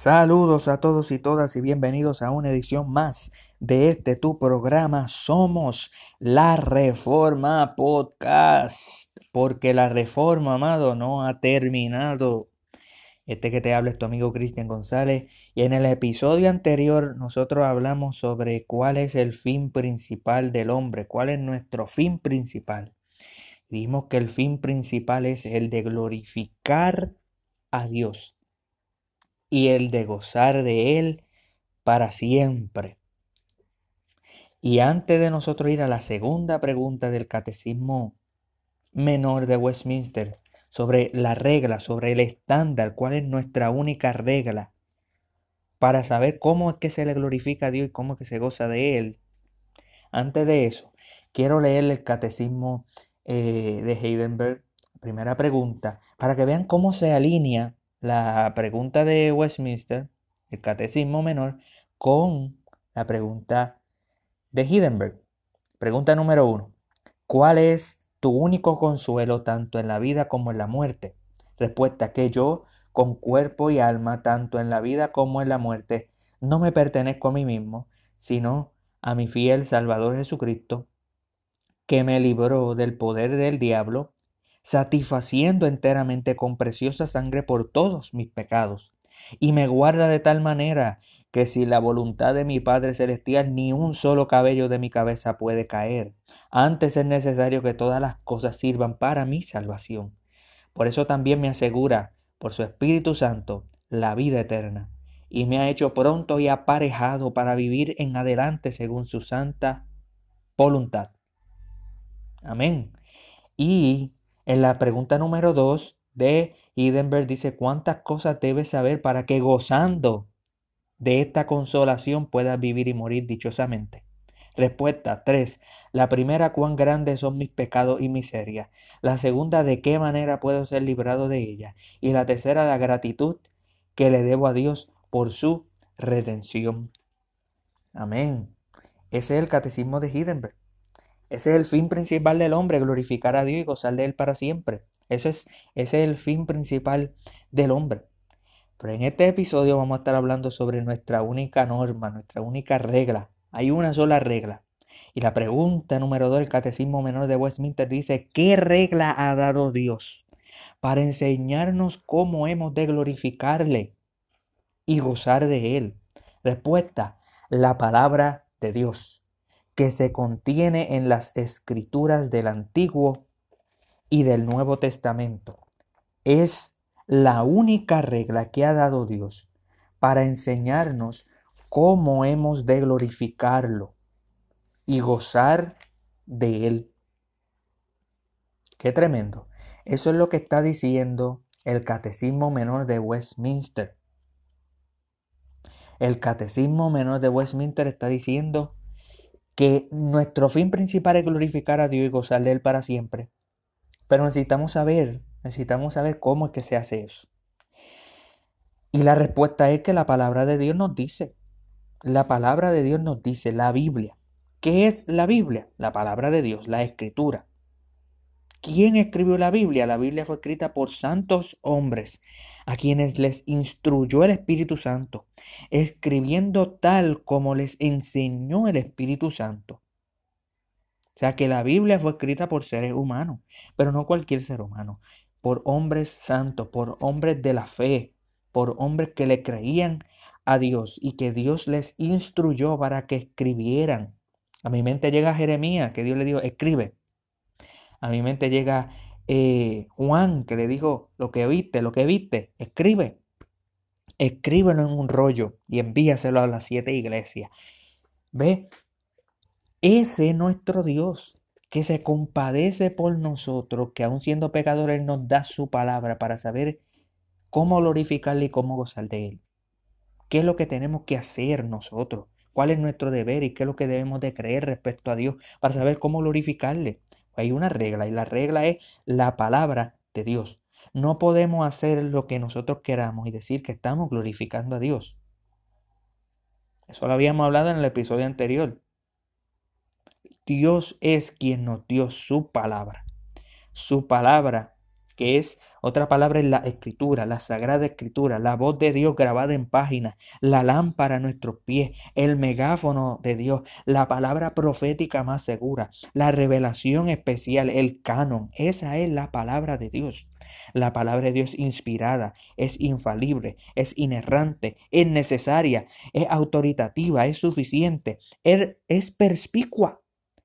Saludos a todos y todas y bienvenidos a una edición más de este tu programa Somos la Reforma Podcast. Porque la reforma, amado, no ha terminado. Este que te habla es tu amigo Cristian González. Y en el episodio anterior nosotros hablamos sobre cuál es el fin principal del hombre, cuál es nuestro fin principal. Vimos que el fin principal es el de glorificar a Dios y el de gozar de Él para siempre. Y antes de nosotros ir a la segunda pregunta del catecismo menor de Westminster, sobre la regla, sobre el estándar, cuál es nuestra única regla, para saber cómo es que se le glorifica a Dios y cómo es que se goza de Él. Antes de eso, quiero leer el catecismo eh, de Heidenberg, primera pregunta, para que vean cómo se alinea la pregunta de Westminster, el catecismo menor, con la pregunta de Heidenberg. Pregunta número uno. ¿Cuál es tu único consuelo tanto en la vida como en la muerte? Respuesta que yo, con cuerpo y alma, tanto en la vida como en la muerte, no me pertenezco a mí mismo, sino a mi fiel Salvador Jesucristo, que me libró del poder del diablo satisfaciendo enteramente con preciosa sangre por todos mis pecados, y me guarda de tal manera que si la voluntad de mi Padre Celestial ni un solo cabello de mi cabeza puede caer. Antes es necesario que todas las cosas sirvan para mi salvación. Por eso también me asegura, por su Espíritu Santo, la vida eterna, y me ha hecho pronto y aparejado para vivir en adelante según su santa voluntad. Amén. Y en la pregunta número 2 de Hidenberg dice, ¿cuántas cosas debes saber para que gozando de esta consolación puedas vivir y morir dichosamente? Respuesta 3. La primera, cuán grandes son mis pecados y miserias. La segunda, de qué manera puedo ser librado de ella. Y la tercera, la gratitud que le debo a Dios por su redención. Amén. Ese es el catecismo de Hidenberg. Ese es el fin principal del hombre, glorificar a Dios y gozar de Él para siempre. Ese es, ese es el fin principal del hombre. Pero en este episodio vamos a estar hablando sobre nuestra única norma, nuestra única regla. Hay una sola regla. Y la pregunta número dos del Catecismo Menor de Westminster dice, ¿qué regla ha dado Dios para enseñarnos cómo hemos de glorificarle y gozar de Él? Respuesta, la palabra de Dios que se contiene en las escrituras del Antiguo y del Nuevo Testamento. Es la única regla que ha dado Dios para enseñarnos cómo hemos de glorificarlo y gozar de Él. Qué tremendo. Eso es lo que está diciendo el Catecismo Menor de Westminster. El Catecismo Menor de Westminster está diciendo que nuestro fin principal es glorificar a Dios y gozar de Él para siempre. Pero necesitamos saber, necesitamos saber cómo es que se hace eso. Y la respuesta es que la palabra de Dios nos dice, la palabra de Dios nos dice, la Biblia. ¿Qué es la Biblia? La palabra de Dios, la escritura. ¿Quién escribió la Biblia? La Biblia fue escrita por santos hombres a quienes les instruyó el Espíritu Santo, escribiendo tal como les enseñó el Espíritu Santo. O sea que la Biblia fue escrita por seres humanos, pero no cualquier ser humano, por hombres santos, por hombres de la fe, por hombres que le creían a Dios y que Dios les instruyó para que escribieran. A mi mente llega Jeremías, que Dios le dijo, escribe. A mi mente llega eh, Juan, que le dijo, lo que viste, lo que viste, escribe. Escríbelo en un rollo y envíaselo a las siete iglesias. ¿Ve? Ese es nuestro Dios, que se compadece por nosotros, que aun siendo pecadores nos da su palabra para saber cómo glorificarle y cómo gozar de él. ¿Qué es lo que tenemos que hacer nosotros? ¿Cuál es nuestro deber y qué es lo que debemos de creer respecto a Dios para saber cómo glorificarle? Hay una regla y la regla es la palabra de Dios. No podemos hacer lo que nosotros queramos y decir que estamos glorificando a Dios. Eso lo habíamos hablado en el episodio anterior. Dios es quien nos dio su palabra. Su palabra que es otra palabra en la escritura, la sagrada escritura, la voz de Dios grabada en páginas, la lámpara a nuestros pies, el megáfono de Dios, la palabra profética más segura, la revelación especial, el canon. Esa es la palabra de Dios. La palabra de Dios inspirada, es infalible, es inerrante, es necesaria, es autoritativa, es suficiente, es, es perspicua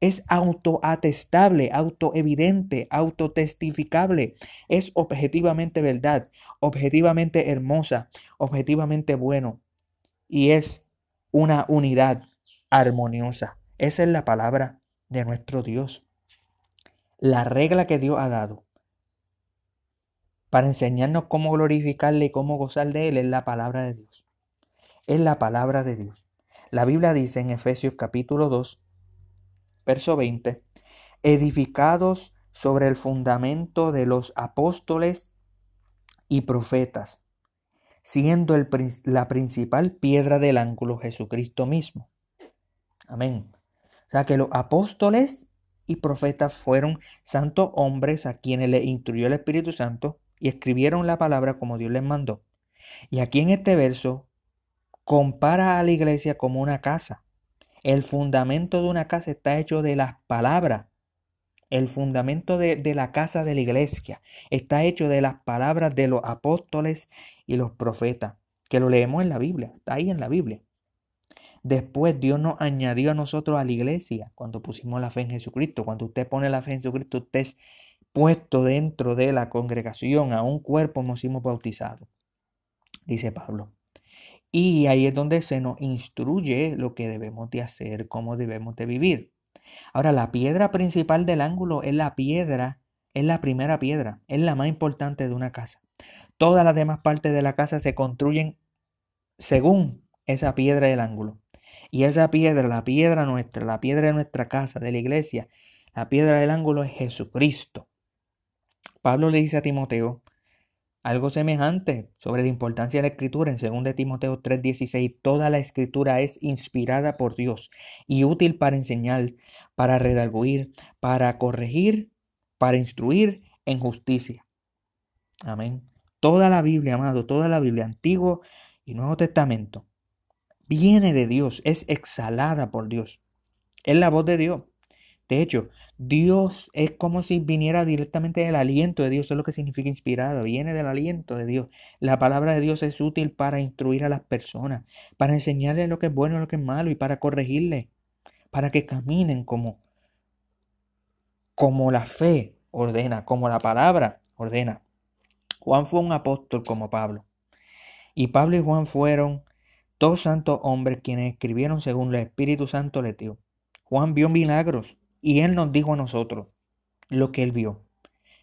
es autoatestable, autoevidente, autotestificable, es objetivamente verdad, objetivamente hermosa, objetivamente bueno y es una unidad armoniosa. Esa es la palabra de nuestro Dios. La regla que Dios ha dado para enseñarnos cómo glorificarle y cómo gozar de Él es la palabra de Dios. Es la palabra de Dios. La Biblia dice en Efesios capítulo 2, verso 20, edificados sobre el fundamento de los apóstoles y profetas, siendo la principal piedra del ángulo Jesucristo mismo. Amén. O sea que los apóstoles y profetas fueron santos hombres a quienes le instruyó el Espíritu Santo y escribieron la palabra como Dios les mandó. Y aquí en este verso compara a la iglesia como una casa el fundamento de una casa está hecho de las palabras. El fundamento de, la casa de la iglesia está hecho de las palabras de los apóstoles y los profetas, que lo leemos en la Biblia, está ahí en la Biblia. Después Dios nos añadió a nosotros a la iglesia cuando pusimos la fe en Jesucristo. Cuando usted pone la fe en Jesucristo, usted es puesto dentro de la congregación, a un cuerpo nos hemos bautizado, dice Pablo. Y ahí es donde se nos instruye lo que debemos de hacer, cómo debemos de vivir. Ahora, la piedra principal del ángulo es la piedra, es la primera piedra, es la más importante de una casa. Todas las demás partes de la casa se construyen según esa piedra del ángulo. Y esa piedra, la piedra nuestra, la piedra de nuestra casa, de la iglesia, la piedra del ángulo es Jesucristo. Pablo le dice a Timoteo, algo semejante sobre la importancia de la escritura en 2 Timoteo 3:16. Toda la escritura es inspirada por Dios y útil para enseñar, para redarguir, para corregir, para instruir en justicia. Amén. Toda la Biblia, amado, toda la Biblia, Antiguo y Nuevo Testamento, viene de Dios, es exhalada por Dios. Es la voz de Dios. De hecho, Dios es como si viniera directamente del aliento de Dios, eso es lo que significa inspirado, viene del aliento de Dios. La palabra de Dios es útil para instruir a las personas, para enseñarles lo que es bueno y lo que es malo y para corregirles, para que caminen como, como la fe ordena, como la palabra ordena. Juan fue un apóstol como Pablo. Y Pablo y Juan fueron dos santos hombres quienes escribieron según el Espíritu Santo le dio. Juan vio milagros, y Él nos dijo a nosotros lo que Él vio.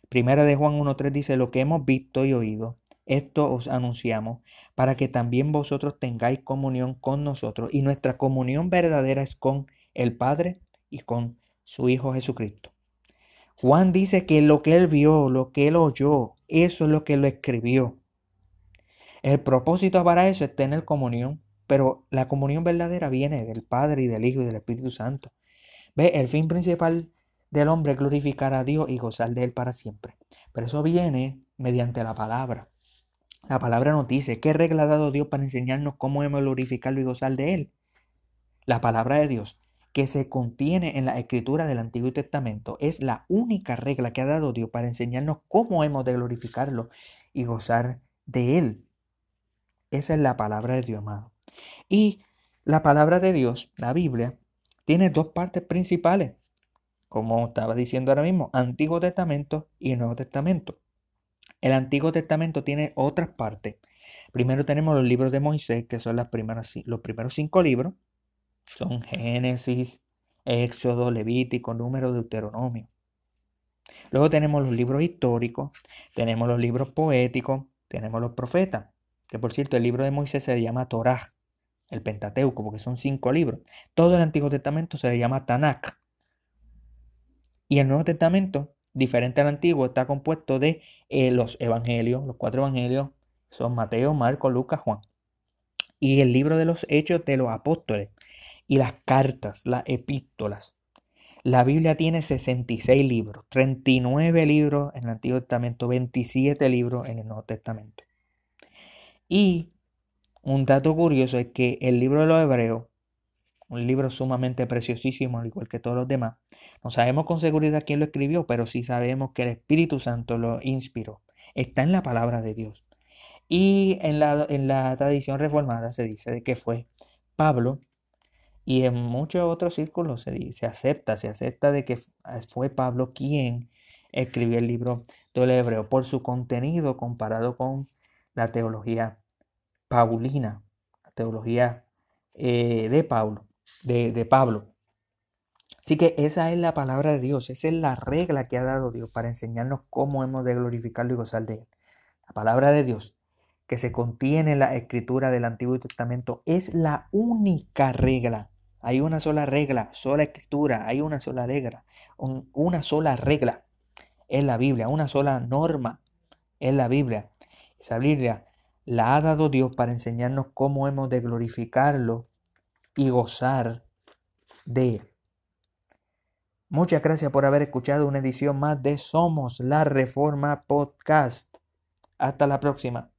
Primera de Juan 1.3 dice, lo que hemos visto y oído, esto os anunciamos, para que también vosotros tengáis comunión con nosotros. Y nuestra comunión verdadera es con el Padre y con su Hijo Jesucristo. Juan dice que lo que él vio, lo que él oyó, eso es lo que lo escribió. El propósito para eso es tener comunión, pero la comunión verdadera viene del Padre y del Hijo y del Espíritu Santo. Ve, el fin principal del hombre es glorificar a Dios y gozar de Él para siempre. Pero eso viene mediante la palabra. La palabra nos dice, ¿qué regla ha dado Dios para enseñarnos cómo hemos glorificarlo y gozar de Él? La palabra de Dios, que se contiene en la escritura del Antiguo Testamento, es la única regla que ha dado Dios para enseñarnos cómo hemos de glorificarlo y gozar de Él. Esa es la palabra de Dios, amado. Y la palabra de Dios, la Biblia, tiene dos partes principales, como estaba diciendo ahora mismo, Antiguo Testamento y Nuevo Testamento. El Antiguo Testamento tiene otras partes. Primero tenemos los libros de Moisés, que son las primeras, los primeros cinco libros. Son Génesis, Éxodo, Levítico, Número, Deuteronomio. Luego tenemos los libros históricos, tenemos los libros poéticos, tenemos los profetas. Que por cierto, el libro de Moisés se llama Torah el Pentateuco, porque son cinco libros. Todo el Antiguo Testamento se le llama Tanakh. Y el Nuevo Testamento, diferente al Antiguo, está compuesto de eh, los Evangelios, los cuatro Evangelios, son Mateo, Marco, Lucas, Juan. Y el libro de los Hechos de los Apóstoles. Y las cartas, las epístolas. La Biblia tiene 66 libros, 39 libros en el Antiguo Testamento, 27 libros en el Nuevo Testamento. Y un dato curioso es que el libro de los Hebreos, un libro sumamente preciosísimo, al igual que todos los demás, no sabemos con seguridad quién lo escribió, pero sí sabemos que el Espíritu Santo lo inspiró. Está en la palabra de Dios. Y en la, en la tradición reformada se dice de que fue Pablo y en muchos otros círculos se, se acepta, se acepta de que fue Pablo quien escribió el libro del hebreo por su contenido comparado con la teología paulina, teología eh, de Pablo, de, de Pablo. Así que esa es la palabra de Dios, esa es la regla que ha dado Dios para enseñarnos cómo hemos de glorificarlo y gozar de Él. La palabra de Dios que se contiene en la escritura del Antiguo Testamento es la única regla hay una sola regla, sola escritura, hay una sola regla, una sola regla es la Biblia, una sola norma es la Biblia. Esa Biblia la ha dado Dios para enseñarnos cómo hemos de glorificarlo y gozar de él. Muchas gracias por haber escuchado una edición más de Somos la Reforma Podcast. Hasta la próxima.